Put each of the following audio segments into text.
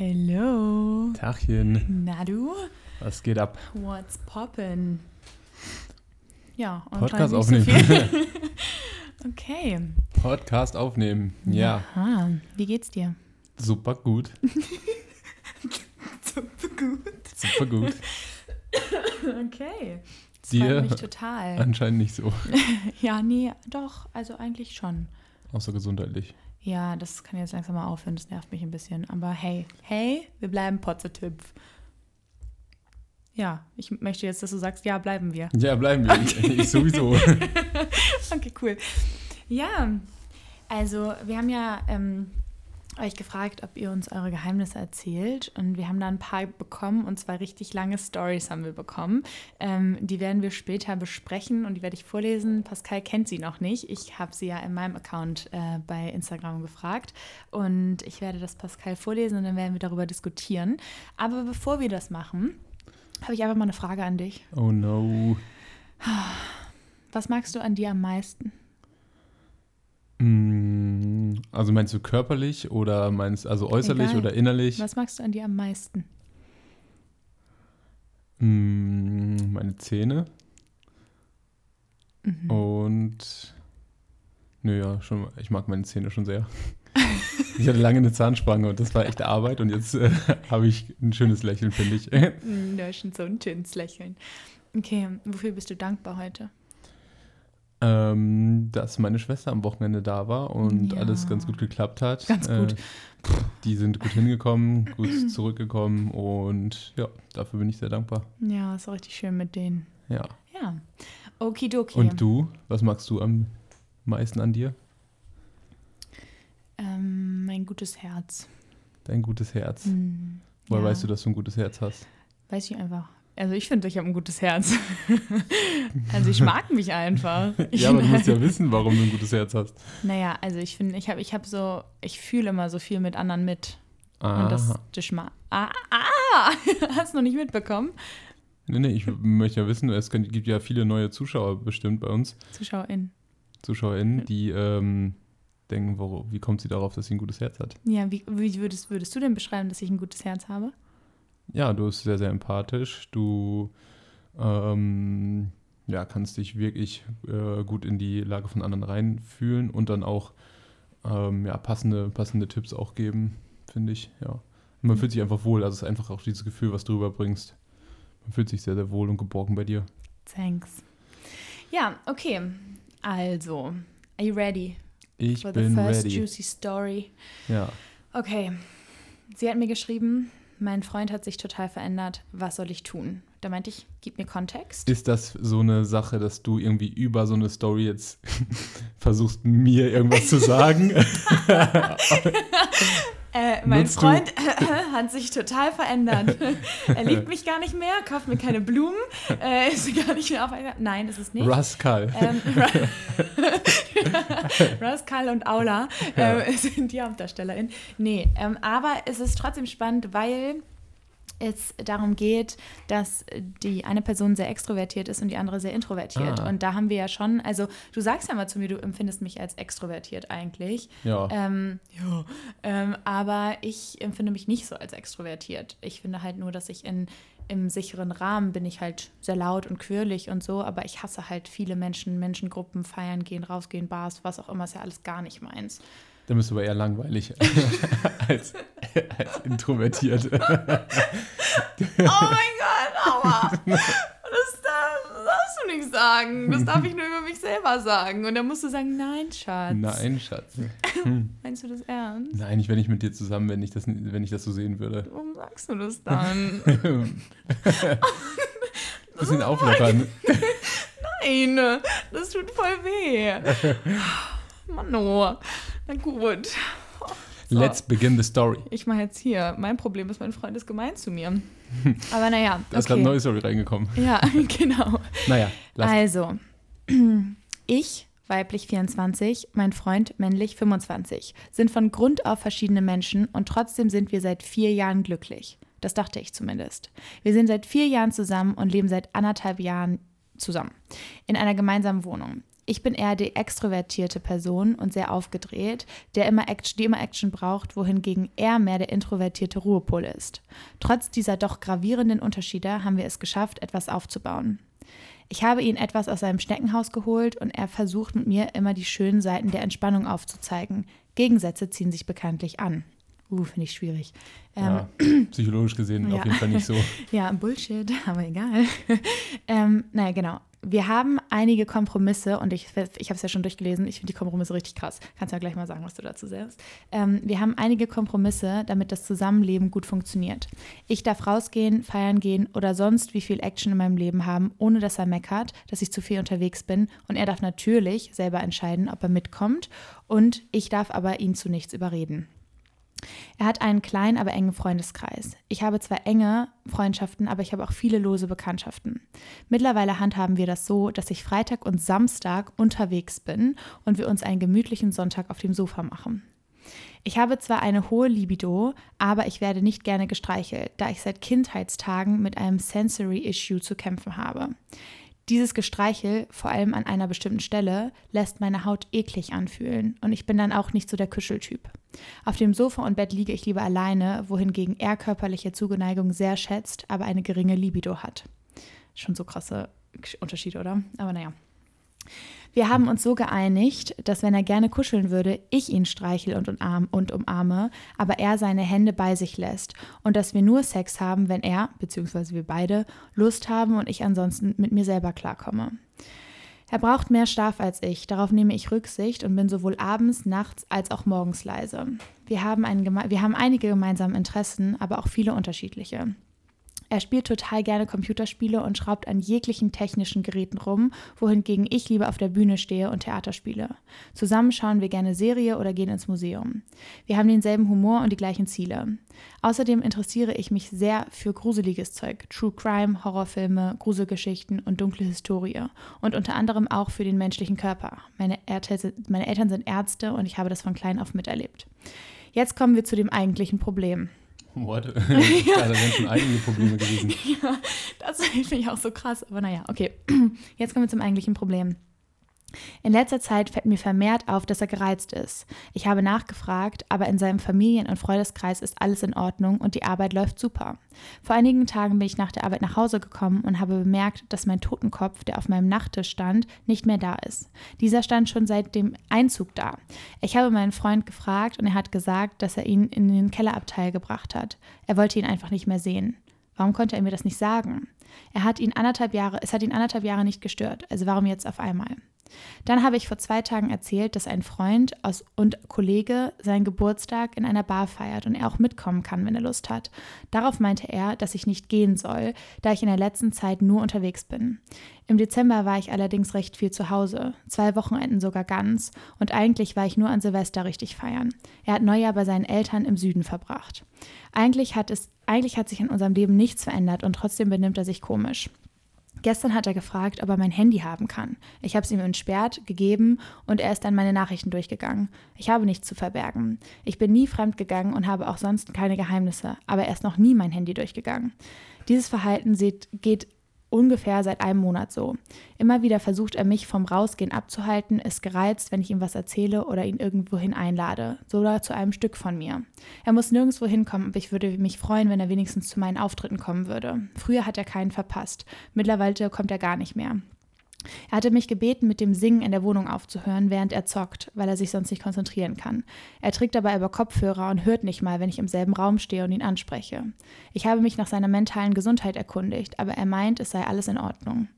Hello. Tachchen, Na du? was geht ab? What's poppin'? Ja, Podcast anscheinend nicht aufnehmen. So okay. Podcast aufnehmen. Ja, Aha. Wie geht's dir? super gut. Super gut. Super gut. Okay. Das Dir? mich total. Anscheinend nicht so. Ja, nee, doch. Also eigentlich schon. Außer gesundheitlich. Ja, das kann jetzt langsam mal aufhören. Das nervt mich ein bisschen. Aber hey, hey, wir bleiben positiv. Ja, ich möchte jetzt, dass du sagst, ja, bleiben wir. Ja, bleiben wir. Ich, ich sowieso. Okay, cool. Ja, also wir haben ja ähm, euch gefragt, ob ihr uns eure Geheimnisse erzählt und wir haben da ein paar bekommen und zwar richtig lange Stories haben wir bekommen. Ähm, die werden wir später besprechen und die werde ich vorlesen. Pascal kennt sie noch nicht. Ich habe sie ja in meinem Account äh, bei Instagram gefragt und ich werde das Pascal vorlesen und dann werden wir darüber diskutieren. Aber bevor wir das machen, habe ich einfach mal eine Frage an dich. Oh no. Was magst du an dir am meisten? Mm, Also meinst du körperlich oder meinst also äußerlich Egal. oder innerlich? Was magst du an dir am meisten? Mm, Meine Zähne Mhm. und nö, ja, schon, ich mag meine Zähne schon sehr. Ich hatte lange eine Zahnspange und das war echte Arbeit und jetzt äh, habe ich ein schönes Lächeln, finde ich. Mm, ist schon so ein schönes Lächeln. Okay, wofür bist du dankbar heute? Ähm, dass meine Schwester am Wochenende da war und Ja. alles ganz gut geklappt hat. Ganz gut. Äh, die sind gut hingekommen, gut zurückgekommen und ja, dafür bin ich sehr dankbar. Ja, ist auch richtig schön mit denen. Ja. Ja. Okidoki. Und du, was magst du am meisten an dir? Ähm, mein gutes Herz. Dein gutes Herz. Hm, Woher ja, weißt du, dass du ein gutes Herz hast? Weiß ich einfach. Also ich finde, ich habe ein gutes Herz. also ich mag mich einfach. Ja, aber du musst ja wissen, warum du ein gutes Herz hast. Naja, also ich finde, ich habe ich hab so, ich fühle immer so viel mit anderen mit. Und das, das schma Ah, ah! Hast du noch nicht mitbekommen? Nee, nee, ich möchte ja wissen, es gibt gibt ja viele neue Zuschauer bestimmt bei uns, ZuschauerInnen. ZuschauerInnen, die ähm, denken, wo, wie kommt sie darauf, dass sie ein gutes Herz hat? Ja, wie, wie würdest, würdest du denn beschreiben, dass ich ein gutes Herz habe? Ja, du bist sehr, sehr empathisch. Du ähm, ja, kannst dich wirklich äh, gut in die Lage von anderen reinfühlen und dann auch ähm, ja, passende, passende Tipps auch geben, finde ich. Ja. Man fühlt sich einfach wohl. Also es ist einfach auch dieses Gefühl, was du rüberbringst. Man fühlt sich sehr, sehr wohl und geborgen bei dir. Thanks. Ja, okay. Also, are you ready Ich for the bin first ready. juicy story? Ja. Okay. Sie hat mir geschrieben, mein Freund hat sich total verändert. Was soll ich tun? Da meinte ich, gib mir Kontext. Ist das so eine Sache, dass du irgendwie über so eine Story jetzt versuchst, mir irgendwas zu sagen? Äh, mein Nutzt Freund hat sich total verändert. er liebt mich gar nicht mehr, kauft mir keine Blumen, äh, ist gar nicht mehr auf einer. Nein, ist es nicht. Rascal. Ähm, Rascal und Aula Ja. äh, sind die HauptdarstellerInnen. Nee, ähm, aber es ist trotzdem spannend, weil es darum geht, dass die eine Person sehr extrovertiert ist und die andere sehr introvertiert. Ah. Und da haben wir ja schon, also du sagst ja mal zu mir, du empfindest mich als extrovertiert eigentlich. Ja. Ähm, ja. Ähm, aber ich empfinde mich nicht so als extrovertiert. Ich finde halt nur, dass ich in, im sicheren Rahmen bin ich halt sehr laut und quirlig und so, aber ich hasse halt viele Menschen, Menschengruppen, feiern gehen, rausgehen, Bars, was auch immer, ist ja alles gar nicht meins. Dann bist du aber eher langweilig als, als introvertiert. Oh mein Gott, aua! Das darf, das darfst du nicht sagen. Das darf ich nur über mich selber sagen. Und dann musst du sagen, nein, Schatz. Nein, Schatz. Meinst du das ernst? Nein, ich wäre nicht mit dir zusammen, wenn ich das, wenn ich das so sehen würde. Warum sagst du das dann? Bisschen auflockern. Nein, das tut voll weh. Mann, oh. Na gut. So, Let's begin the story. Ich mache jetzt hier. Mein Problem ist, mein Freund ist gemein zu mir. Aber naja, Da ist gerade eine neue Story reingekommen. Ja, genau. Naja, lass. Also, ich, weiblich 24, mein Freund, männlich 25, sind von Grund auf verschiedene Menschen und trotzdem sind wir seit vier Jahren glücklich. Das dachte ich zumindest. Wir sind seit vier Jahren zusammen und leben seit anderthalb Jahren zusammen. In einer gemeinsamen Wohnung. Ich bin eher die extrovertierte Person und sehr aufgedreht, der immer Action, die immer Action braucht, wohingegen er mehr der introvertierte Ruhepol ist. Trotz dieser doch gravierenden Unterschiede haben wir es geschafft, etwas aufzubauen. Ich habe ihn etwas aus seinem Schneckenhaus geholt und er versucht mit mir immer die schönen Seiten der Entspannung aufzuzeigen. Gegensätze ziehen sich bekanntlich an. Uh, finde ich schwierig. Ja, psychologisch gesehen ja. auf jeden Fall nicht so. ja, Bullshit, aber egal. ähm, naja, genau. Wir haben einige Kompromisse und ich, ich habe es ja schon durchgelesen. Ich finde die Kompromisse richtig krass. Kannst ja gleich mal sagen, was du dazu sagst. Ähm, wir haben einige Kompromisse, damit das Zusammenleben gut funktioniert. Ich darf rausgehen, feiern gehen oder sonst wie viel Action in meinem Leben haben, ohne dass er meckert, dass ich zu viel unterwegs bin. Und er darf natürlich selber entscheiden, ob er mitkommt. Und ich darf aber ihn zu nichts überreden. Er hat einen kleinen, aber engen Freundeskreis. Ich habe zwar enge Freundschaften, aber ich habe auch viele lose Bekanntschaften. Mittlerweile handhaben wir das so, dass ich Freitag und Samstag unterwegs bin und wir uns einen gemütlichen Sonntag auf dem Sofa machen. Ich habe zwar eine hohe Libido, aber ich werde nicht gerne gestreichelt, da ich seit Kindheitstagen mit einem Sensory Issue zu kämpfen habe. Dieses Gestreichel, vor allem an einer bestimmten Stelle, lässt meine Haut eklig anfühlen und ich bin dann auch nicht so der Kuscheltyp. Auf dem Sofa und Bett liege ich lieber alleine, wohingegen er körperliche Zugeneigung sehr schätzt, aber eine geringe Libido hat. Schon so krasse Unterschiede, oder? Aber naja. Wir haben uns so geeinigt, dass wenn er gerne kuscheln würde, ich ihn streichel und, umarm und umarme, aber er seine Hände bei sich lässt und dass wir nur Sex haben, wenn er, beziehungsweise wir beide, Lust haben und ich ansonsten mit mir selber klarkomme. Er braucht mehr Schlaf als ich, darauf nehme ich Rücksicht und bin sowohl abends, nachts als auch morgens leise. Wir haben, ein, wir haben einige gemeinsame Interessen, aber auch viele unterschiedliche. Er spielt total gerne Computerspiele und schraubt an jeglichen technischen Geräten rum, wohingegen ich lieber auf der Bühne stehe und Theater spiele. Zusammen schauen wir gerne Serie oder gehen ins Museum. Wir haben denselben Humor und die gleichen Ziele. Außerdem interessiere ich mich sehr für gruseliges Zeug, True Crime, Horrorfilme, Gruselgeschichten und dunkle Historie und unter anderem auch für den menschlichen Körper. Meine, meine Eltern sind Ärzte und ich habe das von klein auf miterlebt. Jetzt kommen wir zu dem eigentlichen Problem. What? ja. da wären schon einige Probleme gewesen. Ja, das finde ich auch so krass. Aber naja, okay. Jetzt kommen wir zum eigentlichen Problem. In letzter Zeit fällt mir vermehrt auf, dass er gereizt ist. Ich habe nachgefragt, aber in seinem Familien- und Freundeskreis ist alles in Ordnung und die Arbeit läuft super. Vor einigen Tagen bin ich nach der Arbeit nach Hause gekommen und habe bemerkt, dass mein Totenkopf, der auf meinem Nachttisch stand, nicht mehr da ist. Dieser stand schon seit dem Einzug da. Ich habe meinen Freund gefragt und er hat gesagt, dass er ihn in den Kellerabteil gebracht hat. Er wollte ihn einfach nicht mehr sehen. Warum konnte er mir das nicht sagen? Er hat ihn anderthalb Jahre, es hat ihn anderthalb Jahre nicht gestört, also warum jetzt auf einmal? Dann habe ich vor zwei Tagen erzählt, dass ein Freund und Kollege seinen Geburtstag in einer Bar feiert und er auch mitkommen kann, wenn er Lust hat. Darauf meinte er, dass ich nicht gehen soll, da ich in der letzten Zeit nur unterwegs bin. Im Dezember war ich allerdings recht viel zu Hause, zwei Wochenenden sogar ganz, und eigentlich war ich nur an Silvester richtig feiern. Er hat Neujahr bei seinen Eltern im Süden verbracht. Eigentlich hat es eigentlich hat sich in unserem Leben nichts verändert und trotzdem benimmt er sich komisch. Gestern hat er gefragt, ob er mein Handy haben kann. Ich habe es ihm entsperrt, gegeben und er ist dann meine Nachrichten durchgegangen. Ich habe nichts zu verbergen. Ich bin nie fremdgegangen und habe auch sonst keine Geheimnisse, aber er ist noch nie mein Handy durchgegangen. Dieses Verhalten geht ungefähr seit einem Monat so. Immer wieder versucht er mich vom Rausgehen abzuhalten, ist gereizt, wenn ich ihm was erzähle oder ihn irgendwohin einlade, sogar zu einem Stück von mir. Er muss nirgendwo hinkommen, aber ich würde mich freuen, wenn er wenigstens zu meinen Auftritten kommen würde. Früher hat er keinen verpasst, mittlerweile kommt er gar nicht mehr. Er hatte mich gebeten, mit dem Singen in der Wohnung aufzuhören, während er zockt, weil er sich sonst nicht konzentrieren kann. Er trägt dabei aber Kopfhörer und hört nicht mal, wenn ich im selben Raum stehe und ihn anspreche. Ich habe mich nach seiner mentalen Gesundheit erkundigt, aber er meint, es sei alles in Ordnung.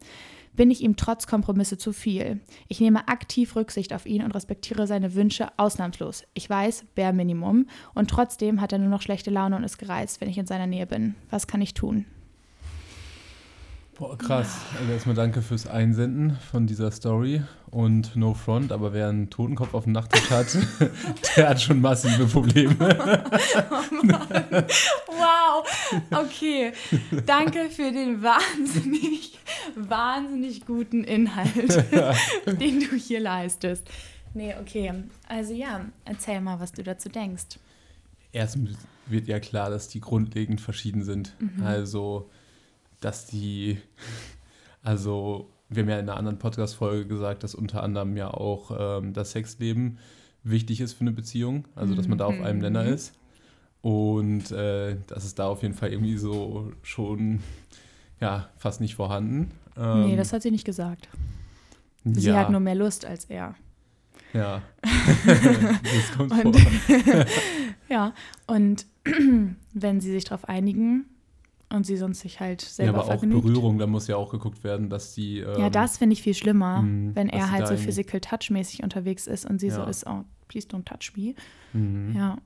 Bin ich ihm trotz Kompromisse zu viel? Ich nehme aktiv Rücksicht auf ihn und respektiere seine Wünsche ausnahmslos. Ich weiß, bare Minimum. Und trotzdem hat er nur noch schlechte Laune und ist gereizt, wenn ich in seiner Nähe bin. Was kann ich tun? Boah, krass. Also erstmal danke fürs Einsenden von dieser Story und No Front, aber wer einen Totenkopf auf dem Nachttisch hat, der hat schon massive Probleme. oh Mann. Wow. Okay. Danke für den wahnsinnig, wahnsinnig guten Inhalt, den du hier leistest. Nee, okay. Also ja, erzähl mal, was du dazu denkst. Erstens wird ja klar, dass die grundlegend verschieden sind. Mhm. Also dass die, also wir haben ja in einer anderen Podcast-Folge gesagt, dass unter anderem ja auch ähm, das Sexleben wichtig ist für eine Beziehung, also dass man da auf einem Mhm. Nenner ist. Und äh, das ist da auf jeden Fall irgendwie so schon ja, fast nicht vorhanden. Ähm, nee, das hat sie nicht gesagt. Sie ja, hat nur mehr Lust als er. Ja. das kommt Und- vor. Ja, und wenn sie sich darauf einigen und sie sonst sich halt Ja, selber aber auch vergnügt. Berührung, da muss ja auch geguckt werden, dass die. Ähm, ja, das finde ich viel schlimmer, mh, wenn dass er halt so physical touch-mäßig unterwegs ist und sie so Ja. ist, oh, please don't touch me. Mhm. Ja.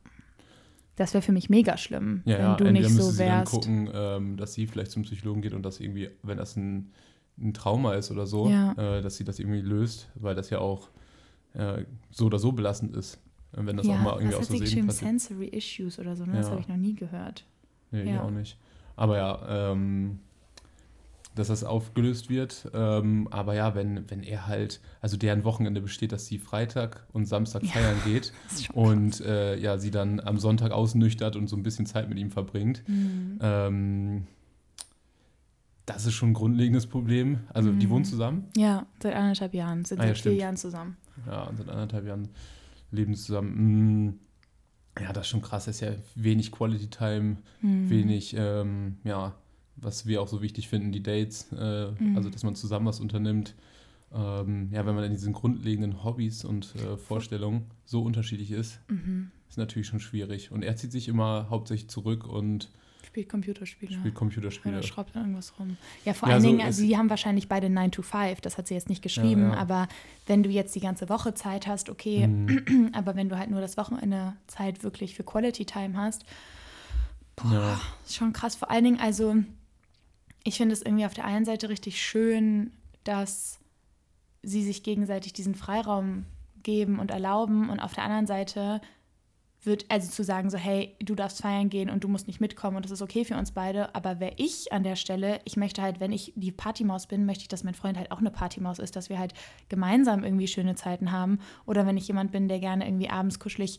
Das wäre für mich mega schlimm, Ja, wenn ja, du entweder nicht so sie dann wärst. gucken, ähm, dass sie vielleicht zum Psychologen geht und das irgendwie, wenn das ein, ein Trauma ist oder so, Ja. äh, dass sie das irgendwie löst, weil das ja auch äh, so oder so belastend ist, wenn das ja, auch mal irgendwie aus sie Versehen passiert. Sensory Issues oder so, ne? Das Ja. habe ich noch nie gehört. Nee, ich Ja. auch nicht. Aber ja, ähm, dass das aufgelöst wird. Ähm, aber ja, wenn, wenn er halt, also deren Wochenende besteht, dass sie Freitag und Samstag Ja. feiern geht ist schon und äh, ja, sie dann am Sonntag ausnüchtert und so ein bisschen Zeit mit ihm verbringt. Mhm. Ähm, das ist schon ein grundlegendes Problem. Also die Mhm. wohnen zusammen. Ja, seit anderthalb Jahren, sind Ah, ja, seit vier stimmt. Jahren zusammen. Ja, und seit anderthalb Jahren leben sie zusammen. Mm, Ja, das ist schon krass. Das ist ja wenig Quality Time, Mhm. wenig, ähm, ja, was wir auch so wichtig finden, die Dates. Äh, Mhm. Also, dass man zusammen was unternimmt. Ähm, ja, wenn man in diesen grundlegenden Hobbys und äh, Vorstellungen so unterschiedlich ist, Mhm. ist natürlich schon schwierig. Und er zieht sich immer hauptsächlich zurück und Spielt Computerspiele. spielt Computerspiele. Oder schraubt dann irgendwas rum. Ja, vor Ja, allen so Dingen, ist- also sie haben wahrscheinlich beide 9 to 5, das hat sie jetzt nicht geschrieben, ja. aber wenn du jetzt die ganze Woche Zeit hast, okay, Mhm. aber wenn du halt nur das Wochenende Zeit wirklich für Quality Time hast, boah, Ja. ist schon krass. Vor allen Dingen, also ich finde es irgendwie auf der einen Seite richtig schön, dass sie sich gegenseitig diesen Freiraum geben und erlauben und auf der anderen Seite wird also zu sagen so hey du darfst feiern gehen und du musst nicht mitkommen und das ist okay für uns beide aber wäre ich an der Stelle ich möchte halt wenn ich die Partymaus bin möchte ich dass mein Freund halt auch eine Partymaus ist dass wir halt gemeinsam irgendwie schöne Zeiten haben oder wenn ich jemand bin der gerne irgendwie abends kuschelig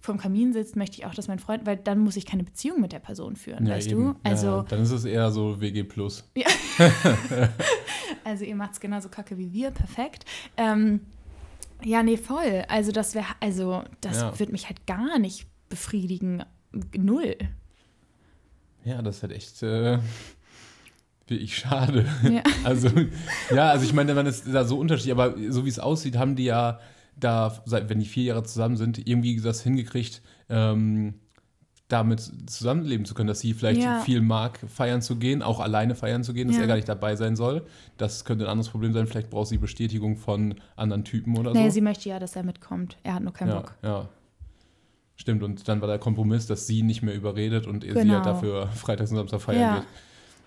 vorm Kamin sitzt möchte ich auch dass mein Freund weil dann muss ich keine Beziehung mit der Person führen Ja, weißt eben. du also ja, dann ist es eher so WG Plus. Also ihr macht es genauso kacke wie wir, perfekt. Ähm, ja, nee, voll. Also das wäre, also das Ja. wird mich halt gar nicht befriedigen. Null. Ja, das ist halt echt äh, wirklich schade. Ja. Also, ja, also ich meine, man ist da so unterschiedlich, aber so wie es aussieht, haben die ja da, seit, wenn die vier Jahre zusammen sind, irgendwie das hingekriegt, ähm, damit zusammenleben zu können, dass sie vielleicht Ja. viel mag, feiern zu gehen, auch alleine feiern zu gehen, dass Ja. er gar nicht dabei sein soll. Das könnte ein anderes Problem sein. Vielleicht braucht sie Bestätigung von anderen Typen oder Nee, so. sie möchte ja, dass er mitkommt. Er hat nur keinen ja, Bock. ja. Stimmt, und dann war der Kompromiss, dass sie nicht mehr überredet und sie Genau. halt dafür freitags und Samstag feiern Ja. geht.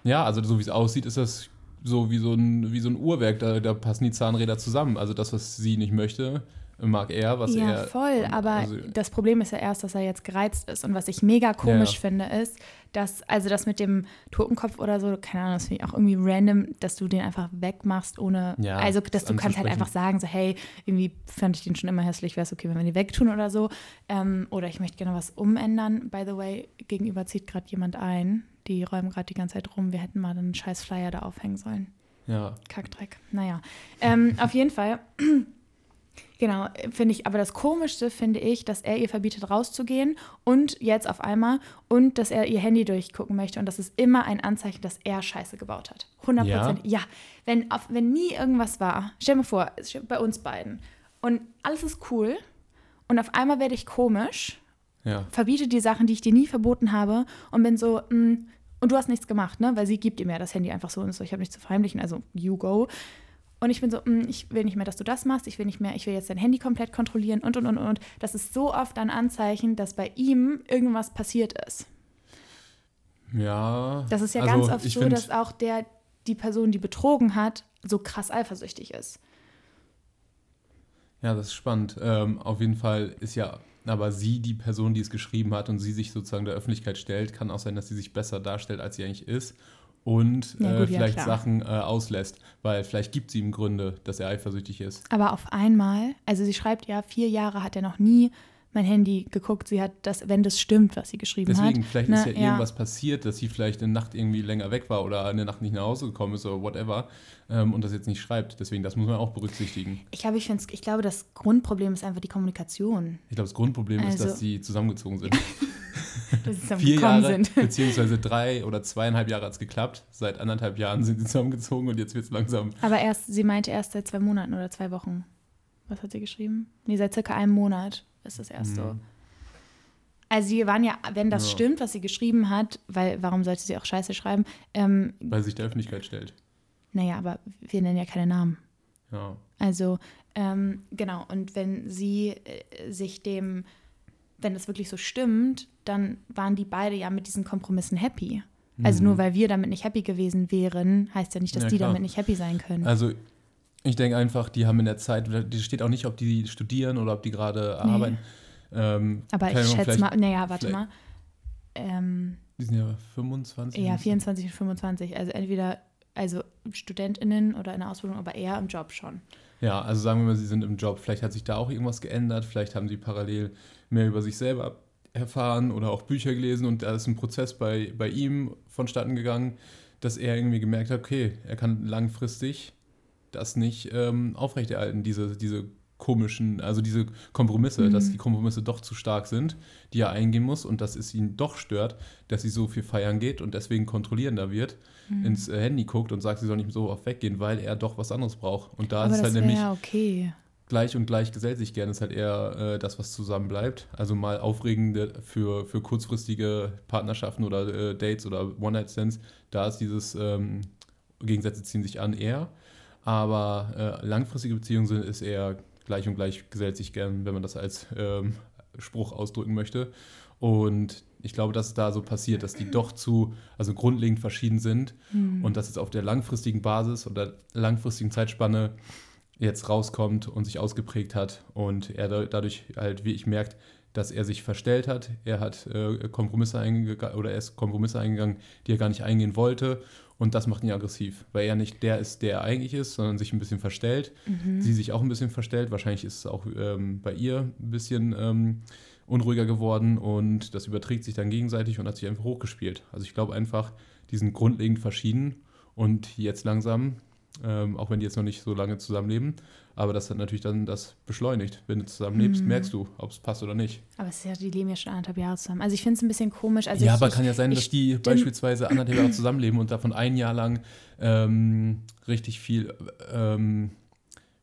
Ja, also so wie es aussieht, ist das so wie so ein, wie so ein Uhrwerk, da, da passen die Zahnräder zusammen. Also das, was sie nicht möchte, mag er, was ja, er. voll. und- Aber also, das Problem ist ja erst, dass er jetzt gereizt ist. Und was ich mega komisch Ja. finde, ist, dass, also das mit dem Totenkopf oder so, keine Ahnung, das finde ich auch irgendwie random, dass du den einfach wegmachst, ohne. Ja, also, das dass du kannst halt einfach sagen, so, hey, irgendwie fand ich den schon immer hässlich, wäre es okay, wenn wir den wegtun oder so. Ähm, oder ich möchte gerne was umändern. By the way, gegenüber zieht gerade jemand ein. Die räumen gerade die ganze Zeit rum. Wir hätten mal einen scheiß Flyer da aufhängen sollen. ja, Kackdreck. Naja. Ähm, auf jeden Fall. Genau, finde ich, aber das Komischste finde ich, dass er ihr verbietet, rauszugehen und jetzt auf einmal und dass er ihr Handy durchgucken möchte und das ist immer ein Anzeichen, dass er Scheiße gebaut hat. 100 Prozent. Ja. Wenn, auf, wenn nie irgendwas war, stell dir vor, bei uns beiden und alles ist cool und auf einmal werde ich komisch, ja. verbiete die Sachen, die ich dir nie verboten habe und bin so, mh, und du hast nichts gemacht, ne? Weil sie gibt ihm ja das Handy einfach so und so, ich habe nichts zu verheimlichen, also you go. Und ich bin so, mh, ich will nicht mehr, dass du das machst, ich will nicht mehr, ich will jetzt dein Handy komplett kontrollieren und und und und. Das ist so oft ein Anzeichen, dass bei ihm irgendwas passiert ist. Ja. Das ist ja also ganz oft so, dass auch der, die Person, die betrogen hat, so krass eifersüchtig ist. Ja, das ist spannend. Ähm, auf jeden Fall ist ja aber sie die Person, die es geschrieben hat und sie sich sozusagen der Öffentlichkeit stellt. Kann auch sein, dass sie sich besser darstellt, als sie eigentlich ist. Und Ja, äh, gut, ja, vielleicht klar. Sachen äh, auslässt, weil vielleicht gibt sie ihm Gründe, dass er eifersüchtig ist. Aber auf einmal, also sie schreibt ja, vier Jahre hat er noch nie mein Handy geguckt, sie hat das, wenn das stimmt, was sie geschrieben Deswegen, hat. Deswegen, vielleicht ne, ist ja, ja, irgendwas passiert, dass sie vielleicht eine Nacht irgendwie länger weg war oder eine Nacht nicht nach Hause gekommen ist oder whatever ähm, und das jetzt nicht schreibt. Deswegen, das muss man auch berücksichtigen. Ich glaube, ich, ich glaube, das Grundproblem ist einfach die Kommunikation. Ich glaube, das Grundproblem also, ist, dass sie zusammengezogen sind. dass sie zusammen Vier Jahre, sind. beziehungsweise drei oder zweieinhalb Jahre hat es geklappt. Seit anderthalb Jahren sind sie zusammengezogen und jetzt wird es langsam. Aber erst, sie meinte erst seit zwei Monaten oder zwei Wochen. Was hat sie geschrieben? Nee, seit circa einem Monat ist das erst mhm. so. Also sie waren ja, wenn das ja. stimmt, was sie geschrieben hat, weil warum sollte sie auch Scheiße schreiben? Ähm, weil sie sich der Öffentlichkeit stellt. Naja, aber wir nennen ja keine Namen. Ja. Also, ähm, genau, und wenn sie äh, sich dem, wenn das wirklich so stimmt, dann waren die beide ja mit diesen Kompromissen happy. Also mhm. nur weil wir damit nicht happy gewesen wären, heißt ja nicht, dass ja, die damit nicht happy sein können. Also ich denke einfach, die haben in der Zeit, die steht auch nicht, ob die studieren oder ob die gerade nee. arbeiten. Ähm, Aber ich schätze mal, naja, warte mal. Ähm, die sind ja 25. Ja, 24 und 25. Also entweder also StudentInnen oder in der Ausbildung, aber eher im Job schon. Ja, also sagen wir mal, sie sind im Job. Vielleicht hat sich da auch irgendwas geändert. Vielleicht haben sie parallel mehr über sich selber erfahren oder auch Bücher gelesen und da ist ein Prozess bei, bei ihm vonstatten gegangen, dass er irgendwie gemerkt hat, okay, er kann langfristig das nicht ähm, aufrechterhalten, diese, diese komischen, also diese Kompromisse, mhm. dass die Kompromisse doch zu stark sind, die er eingehen muss und dass es ihn doch stört, dass sie so viel feiern geht und deswegen kontrollierender wird, mhm. ins äh, Handy guckt und sagt, sie soll nicht so oft weggehen, weil er doch was anderes braucht. Und da Aber ist es halt nämlich okay. Gleich und gleich gesellt sich gerne, ist halt eher äh, das, was zusammen bleibt. Also mal aufregende für, für kurzfristige Partnerschaften oder äh, Dates oder One-Night-Stands, da ist dieses ähm, Gegensätze ziehen sich an eher. Aber äh, langfristige Beziehungen sind, ist eher gleich und gleich gesellt sich gern, wenn man das als ähm, Spruch ausdrücken möchte. Und ich glaube, dass es da so passiert, dass die doch zu, also grundlegend verschieden sind mhm. und dass es auf der langfristigen Basis oder langfristigen Zeitspanne jetzt rauskommt und sich ausgeprägt hat und er dadurch halt, wie ich merkt, dass er sich verstellt hat. Er hat äh, Kompromisse eingegangen oder er ist Kompromisse eingegangen, die er gar nicht eingehen wollte und das macht ihn aggressiv, weil er nicht der ist, der er eigentlich ist, sondern sich ein bisschen verstellt. Mhm. Sie sich auch ein bisschen verstellt. Wahrscheinlich ist es auch ähm, bei ihr ein bisschen ähm, unruhiger geworden und das überträgt sich dann gegenseitig und hat sich einfach hochgespielt. Also ich glaube einfach, die sind grundlegend verschieden und jetzt langsam, ähm, auch wenn die jetzt noch nicht so lange zusammenleben, aber das hat natürlich dann das beschleunigt. Wenn du zusammenlebst, mhm. merkst du, ob es passt oder nicht. Aber es ist ja, die leben ja schon anderthalb Jahre zusammen. Also ich finde es ein bisschen komisch. Also ja, ich, aber kann ja sein, dass die beispielsweise anderthalb Jahre zusammenleben und davon ein Jahr lang ähm, richtig viel, ähm,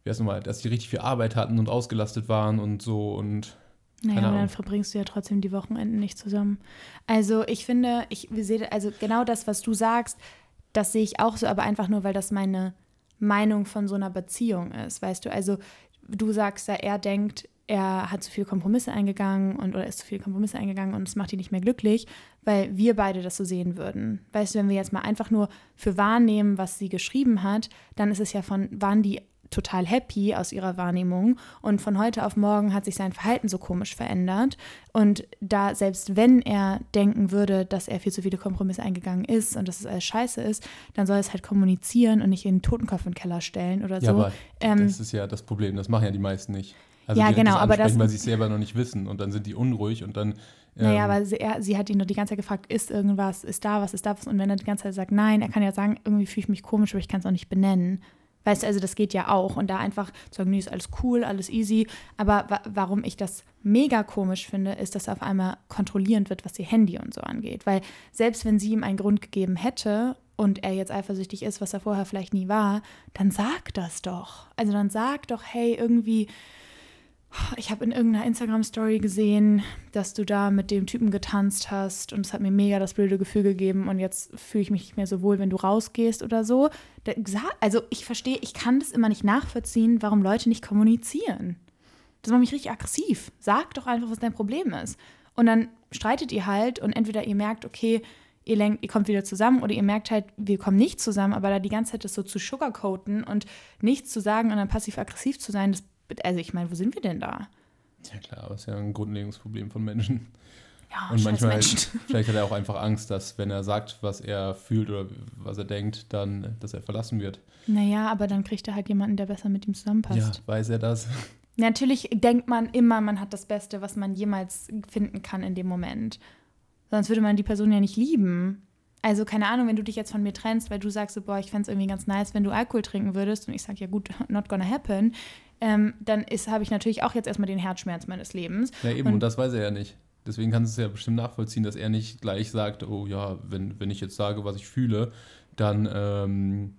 wie heißt nochmal, dass die richtig viel Arbeit hatten und ausgelastet waren und so und naja, aber dann verbringst du ja trotzdem die Wochenenden nicht zusammen. Also ich finde, ich sehe, also genau das, was du sagst, das sehe ich auch so, aber einfach nur, weil das meine Meinung von so einer Beziehung ist, weißt du? Also du sagst ja, er denkt, er hat zu viele Kompromisse eingegangen und oder ist zu viele Kompromisse eingegangen und es macht ihn nicht mehr glücklich, weil wir beide das so sehen würden. Weißt du, wenn wir jetzt mal einfach nur für wahrnehmen, was sie geschrieben hat, dann ist es ja von, waren die total happy aus ihrer Wahrnehmung und von heute auf morgen hat sich sein Verhalten so komisch verändert und da selbst wenn er denken würde, dass er viel zu viele Kompromisse eingegangen ist und dass es alles scheiße ist, dann soll er es halt kommunizieren und nicht in den Totenkopf in den Keller stellen oder ja, so. Aber ähm, das ist ja das Problem, das machen ja die meisten nicht. Also ja, genau, aber das weil sie es selber noch nicht wissen und dann sind die unruhig und dann ähm, naja, aber sie, er, sie hat ihn doch die ganze Zeit gefragt, ist irgendwas, ist da was, ist da was? Und wenn er die ganze Zeit sagt, nein, er kann ja sagen, irgendwie fühle ich mich komisch, aber ich kann es auch nicht benennen. Weißt du, also das geht ja auch. Und da einfach zu sagen, nee, ist alles cool, alles easy. Aber wa warum ich das mega komisch finde, ist, dass er auf einmal kontrollierend wird, was ihr Handy und so angeht. Weil selbst wenn sie ihm einen Grund gegeben hätte und er jetzt eifersüchtig ist, was er vorher vielleicht nie war, dann sag das doch. Also dann sag doch, hey, irgendwie ich habe in irgendeiner Instagram-Story gesehen, dass du da mit dem Typen getanzt hast und es hat mir mega das blöde Gefühl gegeben und jetzt fühle ich mich nicht mehr so wohl, wenn du rausgehst oder so. Also ich verstehe, ich kann das immer nicht nachvollziehen, warum Leute nicht kommunizieren. Das macht mich richtig aggressiv. Sag doch einfach, was dein Problem ist. Und dann streitet ihr halt und entweder ihr merkt, okay, ihr, lenkt, ihr kommt wieder zusammen oder ihr merkt halt, wir kommen nicht zusammen, aber da die ganze Zeit das so zu sugarcoaten und nichts zu sagen und dann passiv-aggressiv zu sein, das also ich meine, wo sind wir denn da? Ja klar, aber es ist ja ein grundlegendes Problem von Menschen. Ja, und manchmal, Menschen. vielleicht hat er auch einfach Angst, dass wenn er sagt, was er fühlt oder was er denkt, dann, dass er verlassen wird. Naja, aber dann kriegt er halt jemanden, der besser mit ihm zusammenpasst. Ja, weiß er das? Natürlich denkt man immer, man hat das Beste, was man jemals finden kann in dem Moment. Sonst würde man die Person ja nicht lieben. Also keine Ahnung, wenn du dich jetzt von mir trennst, weil du sagst so, boah, ich fände es irgendwie ganz nice, wenn du Alkohol trinken würdest und ich sage, ja gut, not gonna happen, ähm, dann habe ich natürlich auch jetzt erstmal den Herzschmerz meines Lebens. Ja eben, und, und das weiß er ja nicht. Deswegen kannst du es ja bestimmt nachvollziehen, dass er nicht gleich sagt, oh ja, wenn, wenn ich jetzt sage, was ich fühle, dann ähm,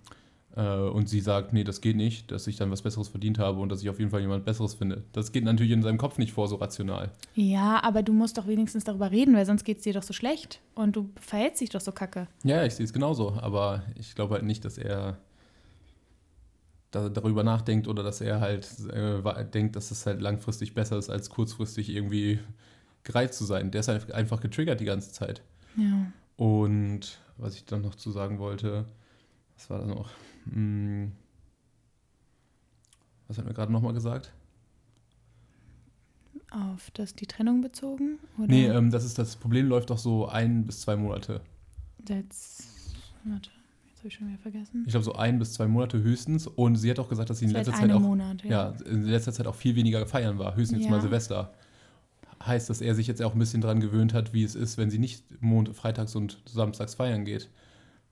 äh, und sie sagt, nee, das geht nicht, dass ich dann was Besseres verdient habe und dass ich auf jeden Fall jemand Besseres finde. Das geht natürlich in seinem Kopf nicht vor, so rational. Ja, aber du musst doch wenigstens darüber reden, weil sonst geht es dir doch so schlecht und du verhältst dich doch so kacke. Ja, ich sehe es genauso, aber ich glaube halt nicht, dass er da, darüber nachdenkt oder dass er halt äh, denkt, dass es halt langfristig besser ist, als kurzfristig irgendwie gereizt zu sein. Der ist halt einfach getriggert die ganze Zeit. Ja. Und was ich dann noch zu sagen wollte, was war da noch? Hm, was hat mir gerade nochmal gesagt? Auf das die Trennung bezogen? Oder? Nee, ähm, das ist das Problem läuft doch so ein bis zwei Monate. That's, warte, habe ich schon wieder vergessen. Ich glaube so ein bis zwei Monate höchstens. Und sie hat auch gesagt, dass sie in letzter Zeit auch Monat, ja. ja. in letzter Zeit auch viel weniger feiern war. Höchstens ja. jetzt mal Silvester. Heißt, dass er sich jetzt auch ein bisschen dran gewöhnt hat, wie es ist, wenn sie nicht Mond, freitags und samstags feiern geht.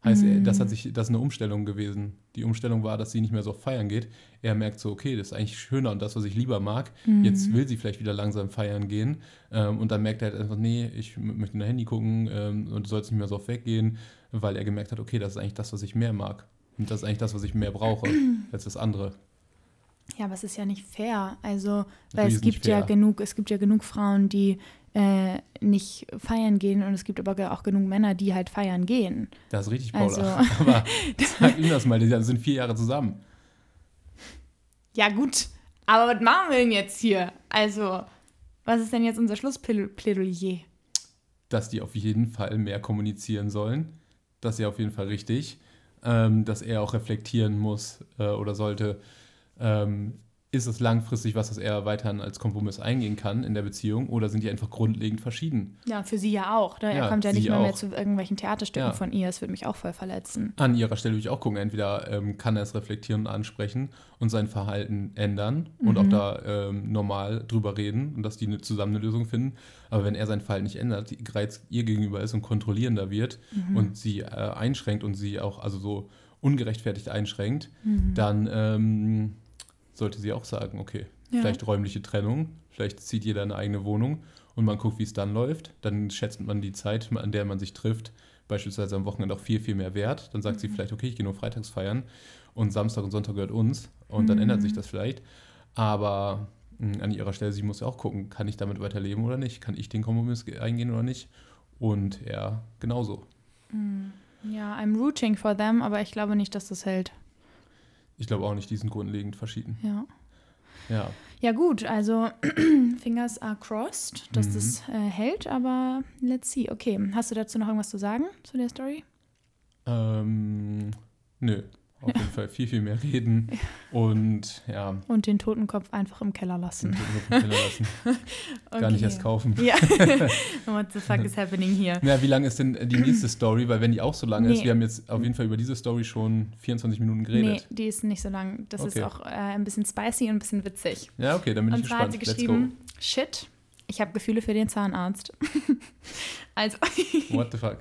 Heißt, mhm. das hat sich, das ist eine Umstellung gewesen. Die Umstellung war, dass sie nicht mehr so feiern geht. Er merkt so, okay, das ist eigentlich schöner und das, was ich lieber mag. Mhm. Jetzt will sie vielleicht wieder langsam feiern gehen. Ähm, und dann merkt er halt einfach, nee, ich möchte in Handy gucken ähm, und soll es nicht mehr so oft weggehen, weil er gemerkt hat, okay, das ist eigentlich das, was ich mehr mag. Und das ist eigentlich das, was ich mehr brauche als das andere. Ja, aber es ist ja nicht fair. Also, weil es gibt ja genug, es gibt ja genug Frauen, die äh, nicht feiern gehen und es gibt aber auch genug Männer, die halt feiern gehen. Das ist richtig, Paula. Also, aber sag ihm das mal, die sind vier Jahre zusammen. Ja, gut. Aber was machen wir denn jetzt hier? Also, was ist denn jetzt unser Schlussplädoyer? Dass die auf jeden Fall mehr kommunizieren sollen. Das ist ja auf jeden Fall richtig. Ähm, dass er auch reflektieren muss äh, oder sollte, ähm, ist es langfristig was, das er weiterhin als Kompromiss eingehen kann in der Beziehung oder sind die einfach grundlegend verschieden? Ja, für sie ja auch. Ne? Ja, er kommt ja nicht mehr, mehr zu irgendwelchen Theaterstücken ja. von ihr. Es würde mich auch voll verletzen. An ihrer Stelle würde ich auch gucken, entweder ähm, kann er es reflektieren und ansprechen und sein Verhalten ändern mhm. und auch da ähm, normal drüber reden und dass die eine, zusammen eine Lösung finden. Aber wenn er sein Verhalten nicht ändert, die gereizt ihr gegenüber ist und kontrollierender wird mhm. und sie äh, einschränkt und sie auch also so ungerechtfertigt einschränkt, mhm. dann ähm, sollte sie auch sagen, okay, ja. vielleicht räumliche Trennung, vielleicht zieht jeder eine eigene Wohnung und man guckt, wie es dann läuft. Dann schätzt man die Zeit, an der man sich trifft, beispielsweise am Wochenende auch viel, viel mehr wert. Dann sagt mhm. sie vielleicht, okay, ich gehe nur freitags feiern und Samstag und Sonntag gehört uns und mhm. dann ändert sich das vielleicht. Aber mh, hm, an ihrer Stelle, sie muss ja auch gucken, kann ich damit weiterleben oder nicht? Kann ich den Kompromiss eingehen oder nicht? Und er genauso. Mhm. Ja, I'm rooting for them, aber ich glaube nicht, dass das hält. Ich glaube auch nicht, die sind grundlegend verschieden. Ja. Ja. Ja, gut, also Fingers are crossed, dass mhm. das äh, hält, aber let's see. Okay, hast du dazu noch irgendwas zu sagen zu der Story? Ähm, nö auf jeden Fall viel, viel mehr reden und ja. Und den Totenkopf einfach im Keller lassen. Den Totenkopf im Keller lassen. okay. Gar nicht erst kaufen. Ja. What the fuck is happening here? Ja, wie lange ist denn die nächste Story? Weil wenn die auch so lange nee. ist, wir haben jetzt auf jeden Fall über diese Story schon 24 Minuten geredet. Nee, die ist nicht so lang. Das okay. ist auch äh, ein bisschen spicy und ein bisschen witzig. Ja, okay, dann bin und ich gespannt. Und zwar hat sie geschrieben, shit, ich habe Gefühle für den Zahnarzt. also. What the fuck?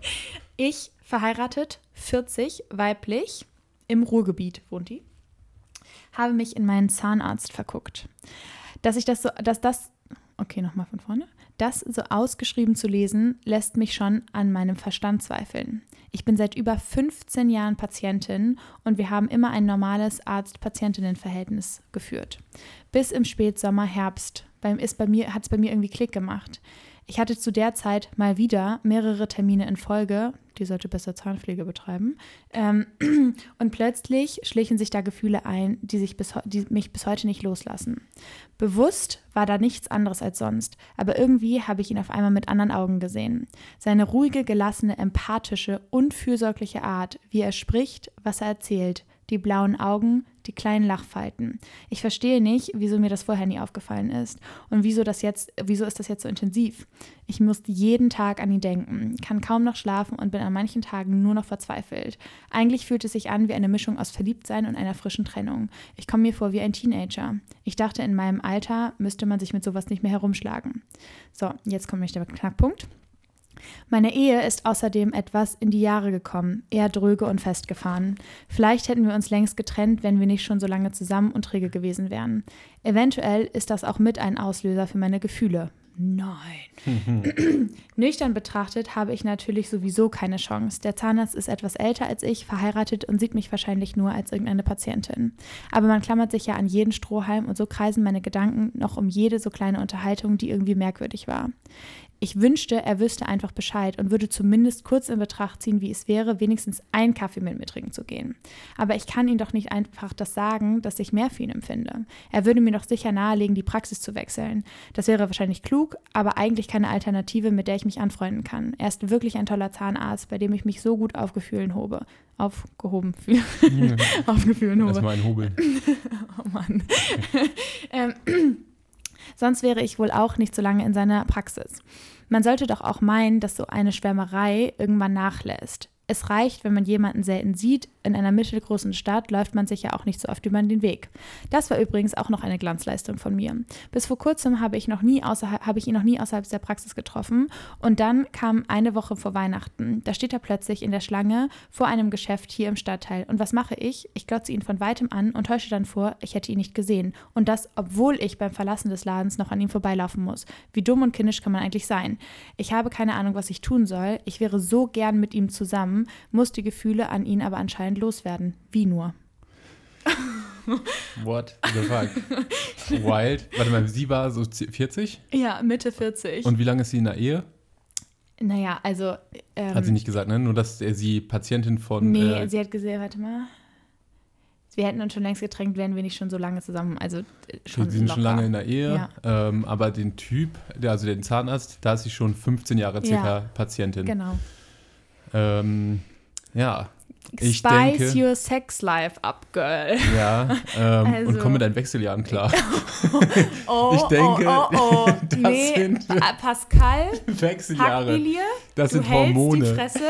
Ich verheiratet, 40, weiblich im Ruhrgebiet wohnt die, habe mich in meinen Zahnarzt verguckt. Dass ich das so, dass das, okay, nochmal von vorne, das so ausgeschrieben zu lesen, lässt mich schon an meinem Verstand zweifeln. Ich bin seit über 15 Jahren Patientin und wir haben immer ein normales Arzt-Patientinnen-Verhältnis geführt. Bis im Spätsommer, Herbst beim, ist bei mir, hat es bei mir irgendwie Klick gemacht. Ich hatte zu der Zeit mal wieder mehrere Termine in Folge, die sollte besser Zahnpflege betreiben, ähm, und plötzlich schlichen sich da Gefühle ein, die, sich bis, die mich bis heute nicht loslassen. Bewusst war da nichts anderes als sonst, aber irgendwie habe ich ihn auf einmal mit anderen Augen gesehen. Seine ruhige, gelassene, empathische und fürsorgliche Art, wie er spricht, was er erzählt, die blauen Augen, die kleinen Lachfalten. Ich verstehe nicht, wieso mir das vorher nie aufgefallen ist und wieso das jetzt, wieso ist das jetzt so intensiv. Ich muss jeden Tag an ihn denken, kann kaum noch schlafen und bin an manchen Tagen nur noch verzweifelt. Eigentlich fühlt es sich an wie eine Mischung aus Verliebtsein und einer frischen Trennung. Ich komme mir vor wie ein Teenager. Ich dachte, in meinem Alter müsste man sich mit sowas nicht mehr herumschlagen. So, jetzt kommt nämlich der Knackpunkt. Meine Ehe ist außerdem etwas in die Jahre gekommen, eher dröge und festgefahren. Vielleicht hätten wir uns längst getrennt, wenn wir nicht schon so lange zusammen und träge gewesen wären. Eventuell ist das auch mit ein Auslöser für meine Gefühle. Nein. Nüchtern betrachtet habe ich natürlich sowieso keine Chance. Der Zahnarzt ist etwas älter als ich, verheiratet und sieht mich wahrscheinlich nur als irgendeine Patientin. Aber man klammert sich ja an jeden Strohhalm und so kreisen meine Gedanken noch um jede so kleine Unterhaltung, die irgendwie merkwürdig war. Ich wünschte, er wüsste einfach Bescheid und würde zumindest kurz in Betracht ziehen, wie es wäre, wenigstens einen Kaffee mit mir trinken zu gehen. Aber ich kann ihm doch nicht einfach das sagen, dass ich mehr für ihn empfinde. Er würde mir doch sicher nahelegen, die Praxis zu wechseln. Das wäre wahrscheinlich klug, aber eigentlich keine Alternative, mit der ich mich anfreunden kann. Er ist wirklich ein toller Zahnarzt, bei dem ich mich so gut aufgefühlen hobe. Aufgehoben fühle. Ja. aufgefühlen hobe. Erstmal ein Hobel. oh Mann. ähm, Sonst wäre ich wohl auch nicht so lange in seiner Praxis. Man sollte doch auch meinen, dass so eine Schwärmerei irgendwann nachlässt. Es reicht, wenn man jemanden selten sieht. In einer mittelgroßen Stadt läuft man sich ja auch nicht so oft über den Weg. Das war übrigens auch noch eine Glanzleistung von mir. Bis vor kurzem habe ich, noch nie habe ich ihn noch nie außerhalb der Praxis getroffen. Und dann kam eine Woche vor Weihnachten. Da steht er plötzlich in der Schlange vor einem Geschäft hier im Stadtteil. Und was mache ich? Ich glotze ihn von weitem an und täusche dann vor, ich hätte ihn nicht gesehen. Und das, obwohl ich beim Verlassen des Ladens noch an ihm vorbeilaufen muss. Wie dumm und kindisch kann man eigentlich sein? Ich habe keine Ahnung, was ich tun soll. Ich wäre so gern mit ihm zusammen muss die Gefühle an ihn aber anscheinend loswerden. Wie nur? What the fuck? Wild. Warte mal, sie war so 40? Ja, Mitte 40. Und wie lange ist sie in der Ehe? Naja, also. Ähm, hat sie nicht gesagt, ne? Nur, dass er sie Patientin von. Nee, äh, sie hat gesehen, warte mal. Wir hätten uns schon längst getränkt, wären wir nicht schon so lange zusammen. Also äh, schon Sie sind schon lange in der Ehe, ja. ähm, aber den Typ, der, also den Zahnarzt, da ist sie schon 15 Jahre circa ja, Patientin. Genau. Ähm, ja. Ich Spice denke, your sex life up, girl. Ja, ähm, also. und komm mit deinen Wechseljahren klar. oh, ich denke, oh, oh, oh. das nee, sind Pascal, Wechseljahre. Hackbilie, das sind Hormone. Die Fresse,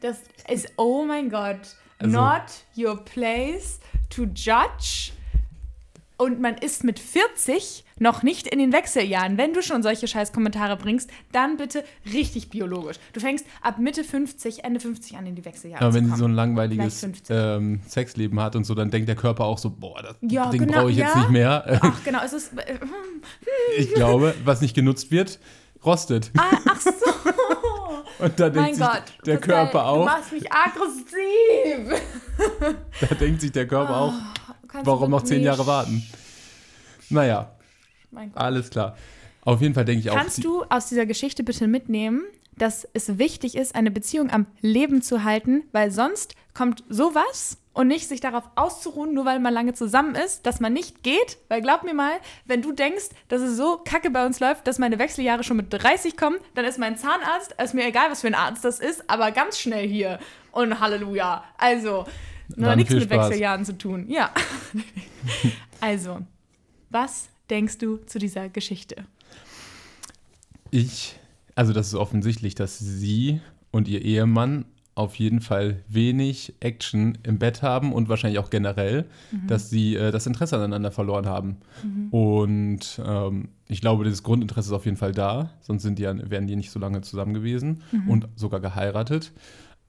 das ist, oh mein Gott, also, not your place to judge und man ist mit 40 noch nicht in den Wechseljahren. Wenn du schon solche scheiß Kommentare bringst, dann bitte richtig biologisch. Du fängst ab Mitte 50, Ende 50 an in die Wechseljahre ja, wenn sie so ein langweiliges ähm, Sexleben hat und so, dann denkt der Körper auch so, boah, das ja, Ding genau, brauche ich ja. jetzt nicht mehr. Ach genau, es ist... Äh, ich glaube, was nicht genutzt wird, rostet. Ah, ach so. Und da denkt sich Gott, der Körper auch. Du machst mich aggressiv. da denkt sich der Körper oh. auch, Warum noch zehn Jahre warten? Naja, alles klar. Auf jeden Fall denke ich Kannst auch. Kannst du aus dieser Geschichte bitte mitnehmen, dass es wichtig ist, eine Beziehung am Leben zu halten, weil sonst kommt sowas und nicht sich darauf auszuruhen, nur weil man lange zusammen ist, dass man nicht geht. Weil glaub mir mal, wenn du denkst, dass es so kacke bei uns läuft, dass meine Wechseljahre schon mit 30 kommen, dann ist mein Zahnarzt, ist mir egal, was für ein Arzt das ist, aber ganz schnell hier. Und Halleluja. Also, nur nichts mit. Wechseljahren zu tun. Ja. also, was denkst du zu dieser Geschichte? Ich, also das ist offensichtlich, dass sie und ihr Ehemann auf jeden Fall wenig Action im Bett haben und wahrscheinlich auch generell, mhm. dass sie äh, das Interesse aneinander verloren haben. Mhm. Und ähm, ich glaube, das Grundinteresse ist auf jeden Fall da, sonst sind die, wären die nicht so lange zusammen gewesen mhm. und sogar geheiratet.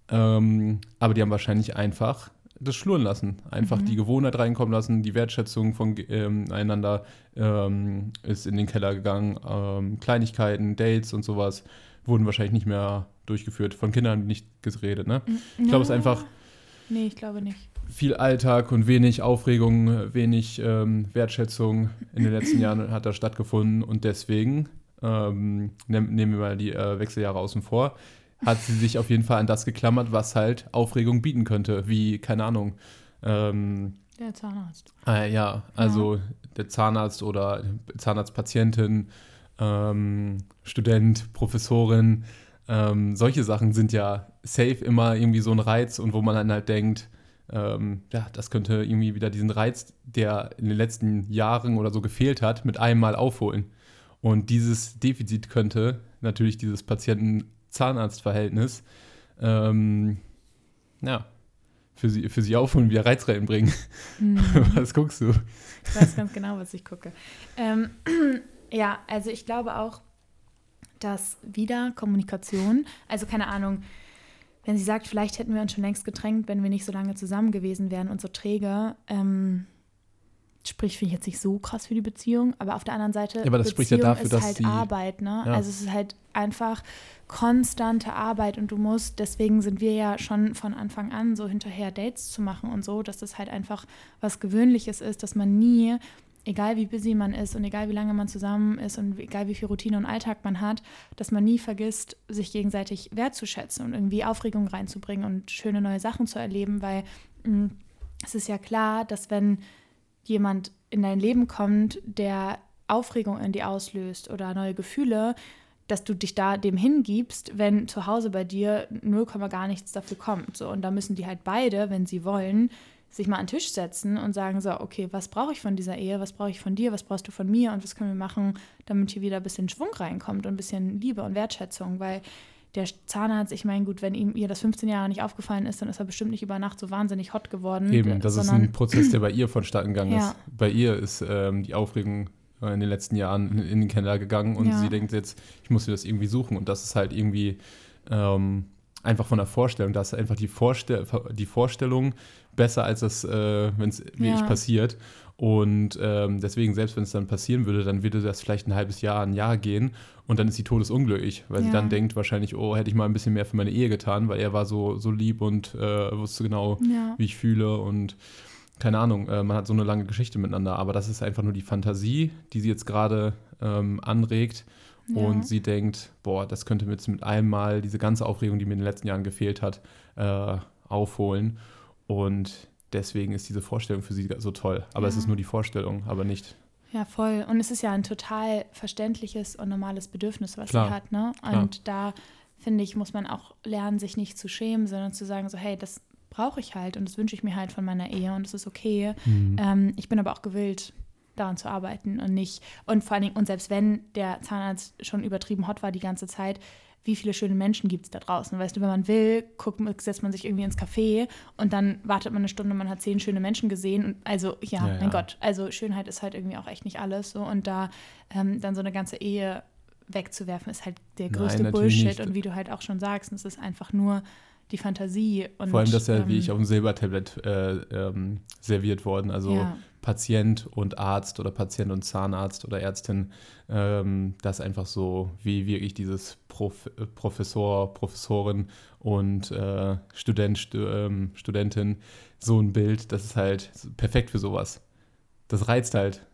Ähm, aber die haben wahrscheinlich einfach das schluren lassen. Einfach mhm. die Gewohnheit reinkommen lassen, die Wertschätzung von ähm, einander ähm, ist in den Keller gegangen. Ähm, Kleinigkeiten, Dates und sowas wurden wahrscheinlich nicht mehr durchgeführt. Von Kindern nicht geredet, ne? Ich glaube, es ist einfach. Nee, ich glaube nicht. Viel Alltag und wenig Aufregung, wenig ähm, Wertschätzung in den letzten Jahren hat da stattgefunden und deswegen ähm, nehmen wir mal die äh, Wechseljahre außen vor hat sie sich auf jeden Fall an das geklammert, was halt Aufregung bieten könnte, wie, keine Ahnung. Ähm, der Zahnarzt. Äh, ja, also ja. der Zahnarzt oder Zahnarztpatientin, ähm, Student, Professorin. Ähm, solche Sachen sind ja safe immer irgendwie so ein Reiz und wo man dann halt denkt, ähm, ja, das könnte irgendwie wieder diesen Reiz, der in den letzten Jahren oder so gefehlt hat, mit einem Mal aufholen. Und dieses Defizit könnte natürlich dieses Patienten-Zahnarzt-Verhältnis ähm, ja, für sie, für sie aufholen, wieder Reiz reinbringen. Mhm. Was guckst du? Ich weiß ganz genau, was ich gucke. Ähm, ja, also ich glaube auch, dass wieder Kommunikation, also keine Ahnung, wenn sie sagt, vielleicht hätten wir uns schon längst getränkt, wenn wir nicht so lange zusammen gewesen wären und so träge, ähm, spricht finde ich jetzt nicht so krass für die Beziehung, aber auf der anderen Seite ja, aber das Beziehung spricht ja dafür, ist dass halt sie, Arbeit, ne? Ja. Also es ist halt einfach konstante Arbeit und du musst, deswegen sind wir ja schon von Anfang an so hinterher Dates zu machen und so, dass das halt einfach was Gewöhnliches ist, dass man nie egal wie busy man ist und egal wie lange man zusammen ist und egal wie viel Routine und Alltag man hat, dass man nie vergisst, sich gegenseitig wertzuschätzen und irgendwie Aufregung reinzubringen und schöne neue Sachen zu erleben, weil mh, mm, es ist ja klar, dass wenn jemand in dein Leben kommt, der Aufregung in dir auslöst oder neue Gefühle, dass du dich da dem hingibst, wenn zu Hause bei dir 0, gar nichts dafür kommt. So, und da müssen die halt beide, wenn sie wollen, sich mal an den Tisch setzen und sagen so, okay, was brauche ich von dieser Ehe, was brauche ich von dir, was brauchst du von mir? Und was können wir machen, damit hier wieder ein bisschen Schwung reinkommt und ein bisschen Liebe und Wertschätzung, weil der Zahnarzt, ich meine, gut, wenn ihm ihr das 15 Jahre nicht aufgefallen ist, dann ist er bestimmt nicht über Nacht so wahnsinnig hot geworden. Eben, das ist ein Prozess, der bei ihr vonstatten gegangen ja. ist. Bei ihr ist ähm, die Aufregung in den letzten Jahren in den Keller gegangen und ja. sie denkt jetzt, ich muss mir das irgendwie suchen und das ist halt irgendwie ähm, einfach von der Vorstellung, da ist einfach die, Vorstell die Vorstellung besser, als das, äh, wenn es wirklich ja. passiert. Und ähm, deswegen, selbst wenn es dann passieren würde, dann würde das vielleicht ein halbes Jahr, ein Jahr gehen und dann ist sie todesunglücklich, weil ja. sie dann denkt wahrscheinlich, oh, hätte ich mal ein bisschen mehr für meine Ehe getan, weil er war so, so lieb und äh, wusste genau, ja. wie ich fühle und keine Ahnung, äh, man hat so eine lange Geschichte miteinander, aber das ist einfach nur die Fantasie, die sie jetzt gerade ähm, anregt ja. Und sie denkt, boah, das könnte mir jetzt mit einmal diese ganze Aufregung, die mir in den letzten Jahren gefehlt hat, äh, aufholen. Und deswegen ist diese Vorstellung für sie so toll. Aber ja. es ist nur die Vorstellung, aber nicht. Ja, voll. Und es ist ja ein total verständliches und normales Bedürfnis, was Klar. sie hat. Ne? Und Klar. da, finde ich, muss man auch lernen, sich nicht zu schämen, sondern zu sagen, so, hey, das brauche ich halt und das wünsche ich mir halt von meiner Ehe und es ist okay. Mhm. Ähm, ich bin aber auch gewillt, daran zu arbeiten und nicht, und vor allen Dingen, und selbst wenn der Zahnarzt schon übertrieben hot war die ganze Zeit, wie viele schöne Menschen gibt es da draußen? Weißt du, wenn man will, guckt, setzt man sich irgendwie ins Café und dann wartet man eine Stunde, man hat zehn schöne Menschen gesehen. Und also, ja, ja mein ja. Gott, also Schönheit ist halt irgendwie auch echt nicht alles. So. Und da ähm, dann so eine ganze Ehe wegzuwerfen, ist halt der größte Nein, Bullshit. Nicht. Und wie du halt auch schon sagst, es ist einfach nur die Fantasie. Und, Vor allem, dass ja, ähm, wie ich auf dem Silbertablett äh, ähm, serviert worden. Also ja. Patient und Arzt oder Patient und Zahnarzt oder Ärztin, ähm, das einfach so wie wirklich dieses Prof Professor, Professorin und äh, Student, Stu ähm, Studentin, so ein Bild, das ist halt perfekt für sowas. Das reizt halt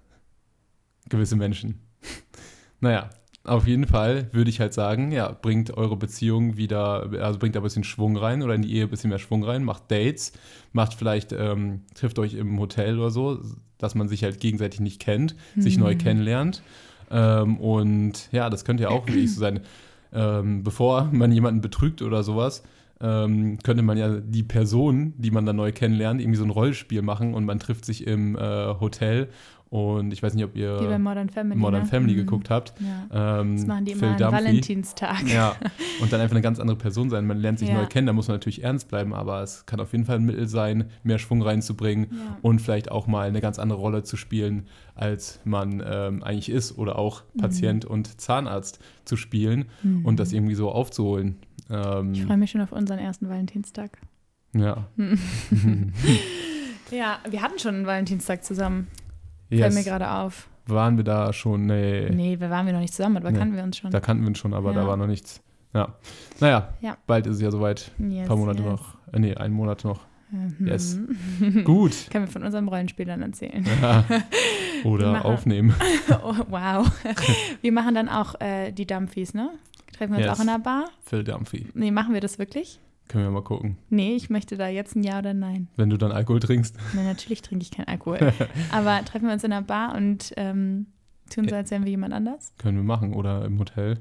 gewisse Menschen. naja, auf jeden Fall würde ich halt sagen, ja, bringt eure Beziehung wieder, also bringt da ein bisschen Schwung rein oder in die Ehe ein bisschen mehr Schwung rein, macht Dates, macht vielleicht, ähm, trifft euch im Hotel oder so, dass man sich halt gegenseitig nicht kennt, mhm. sich neu kennenlernt. Ähm, und ja, das könnte ja auch wirklich so sein, ähm, bevor man jemanden betrügt oder sowas, ähm, könnte man ja die Person, die man dann neu kennenlernt, irgendwie so ein Rollspiel machen und man trifft sich im äh, Hotel und ich weiß nicht, ob ihr die Modern Family, Modern ne? Family mhm. geguckt habt. Ja. Ähm, das machen die Phil immer am Valentinstag. Ja, und dann einfach eine ganz andere Person sein. Man lernt sich ja. neu kennen, da muss man natürlich ernst bleiben, aber es kann auf jeden Fall ein Mittel sein, mehr Schwung reinzubringen ja. und vielleicht auch mal eine ganz andere Rolle zu spielen, als man ähm, eigentlich ist. Oder auch mhm. Patient und Zahnarzt zu spielen mhm. und das irgendwie so aufzuholen. Ähm, ich freue mich schon auf unseren ersten Valentinstag. Ja. ja, wir hatten schon einen Valentinstag zusammen. Yes. Fällt mir gerade auf. Waren wir da schon? Nee. Nee, wir waren wir noch nicht zusammen, aber nee. kannten wir uns schon. Da kannten wir uns schon, aber ja. da war noch nichts. Ja. Naja, ja. bald ist es ja soweit. Ein yes, paar Monate yes. noch. Äh, nee, einen Monat noch. Mhm. Yes. Gut. Können wir von unserem Rollenspielern erzählen. Ja. Oder machen, aufnehmen. oh, wow. Wir machen dann auch äh, die Dumpfies, ne? Treffen wir uns yes. auch in der Bar? Phil Dumphy. Nee, machen wir das wirklich? Können wir mal gucken. Nee, ich möchte da jetzt ein Ja oder Nein. Wenn du dann Alkohol trinkst? Nein, natürlich trinke ich keinen Alkohol. Aber treffen wir uns in einer Bar und ähm, tun so, als wären wir jemand anders? Können wir machen. Oder im Hotel.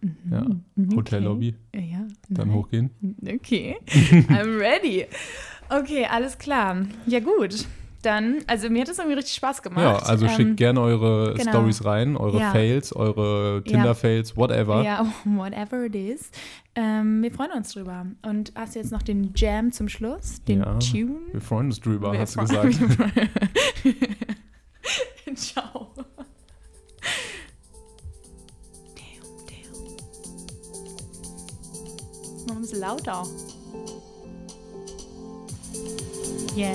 Mhm. Ja. Okay. Hotellobby. Ja. Dann nein. hochgehen. Okay. I'm ready. Okay, alles klar. Ja, gut. Dann, also mir hat es irgendwie richtig Spaß gemacht. Ja, also Ähm, schickt gerne eure genau. Stories rein, eure Ja. Fails, eure Ja. Tinder-Fails, whatever. Ja, whatever it is. Ähm, wir freuen uns drüber. Und hast du jetzt noch den Jam zum Schluss? Den Ja. Tune? Wir freuen uns drüber, Wir hast du gesagt. Ciao. Damn, damn. Mach ein bisschen lauter. Yeah.